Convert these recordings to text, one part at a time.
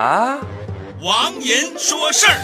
啊，王银说事儿。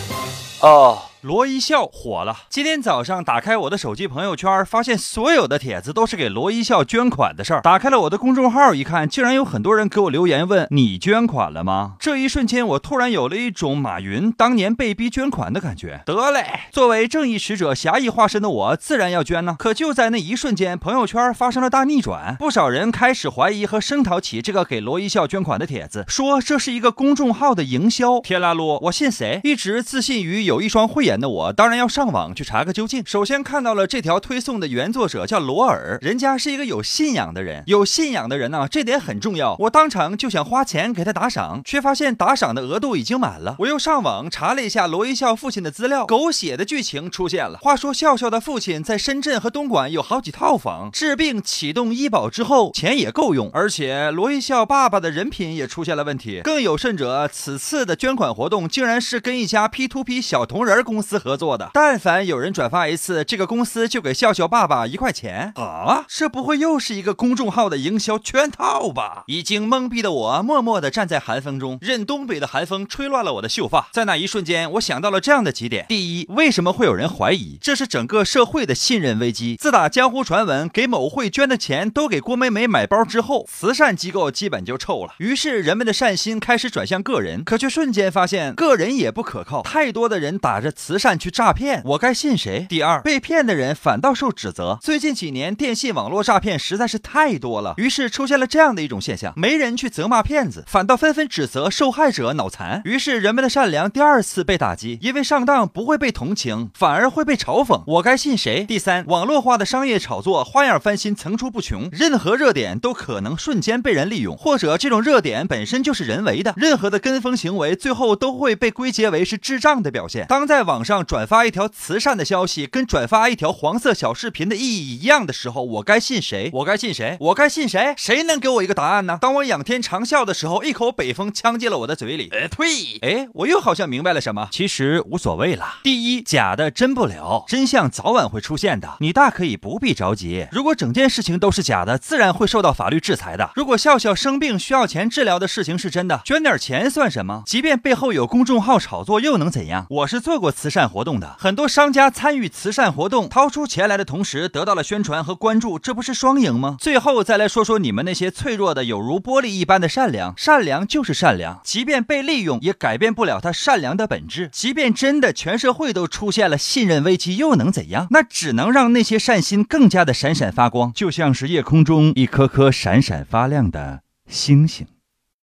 哦，罗一笑火了。今天早上打开我的手机朋友圈，发现所有的帖子都是给罗一笑捐款的事儿。打开了我的公众号一看，竟然有很多人给我留言问你捐款了吗？这一瞬间，我突然有了一种马云当年被逼捐款的感觉。得嘞，作为正义使者、侠义化身的我，自然要捐呢。可就在那一瞬间，朋友圈发生了大逆转，不少人开始怀疑和声讨起这个给罗一笑捐款的帖子，说这是一个公众号的营销。天啦噜，我信谁？一直自信于有一双慧眼的我，当然要上网去查个究竟。首先看到了这条推送的原作者叫罗尔，人家是一个有信仰的人，有信仰的人呢、这点很重要。我当场就想花钱给他打赏，却发现打赏的额度已经满了。我又上网查了一下罗一笑父亲的资料，狗血的剧情出现了。话说笑笑的父亲在深圳和东莞有好几套房，治病启动医保之后，钱也够用，而且罗一笑爸爸的人品也出现了问题。更有甚者，此次的捐款活动竟然是跟一家 P to P 小铜人公司合作的。但凡有人转发一次，这个公司就给笑笑爸爸一块钱啊！这不会又是一个公众号的营销圈套吧？已经懵逼的我，默默地站在寒风中，任东北的寒风吹乱了我的秀发。在那一瞬间，我想到了这样的几点：第一，为什么会有人怀疑这是整个社会的信任危机？自打江湖传闻给某会捐的钱都给郭美美买包之后，慈善机构基本就臭了。于是人们的善心开始转向个人，可却瞬间发现个人也不可靠，太多的人打着慈善去诈骗，我该信谁？第二，被骗的人反倒受指责。最近几年电信网络诈骗实在是太多了，于是出现了这样的一种现象：没人去责骂骗子，反倒纷纷指责受害者脑残。于是人们的善良第二次被打击，因为上当不会被同情，反而会被嘲讽。我该信谁？第三，网络化的商业炒作花样翻新层出不穷，任何热点都可能瞬间被人利用，或者这种热点本身就是人为的。任何的跟风行为最后都会被归结为是智障的表现。当在网上转发一条慈善的消息，跟转发一条黄色小视频的意义一样的时候，我该信谁？我该信谁？我该信谁？谁能给我一个答案呢？当我仰天长啸的时候，一口北风呛进了我的嘴里。呃，呸！哎，我又好像明白了什么。其实无所谓了。第一，假的真不了，真相早晚会出现的，你大可以不必着急。如果整件事情都是假的，自然会受到法律制裁的。如果笑笑生病需要钱治疗的事情是真的，捐点钱算什么？即便背后有公众号炒作，又能怎样？我是做过慈善活动的，很多商家参与慈善活动，掏出钱来的同时得到了宣传和关注，这不是双赢吗？最后再来说说你们那些脆弱的有如玻璃一般的善良，善良就是善良，即便被利用，也改变不了它善良的本质。即便真的全社会都出现了信任危机，又能怎样？那只能让那些善心更加的闪闪发光，就像是夜空中一颗颗闪闪发亮的星星。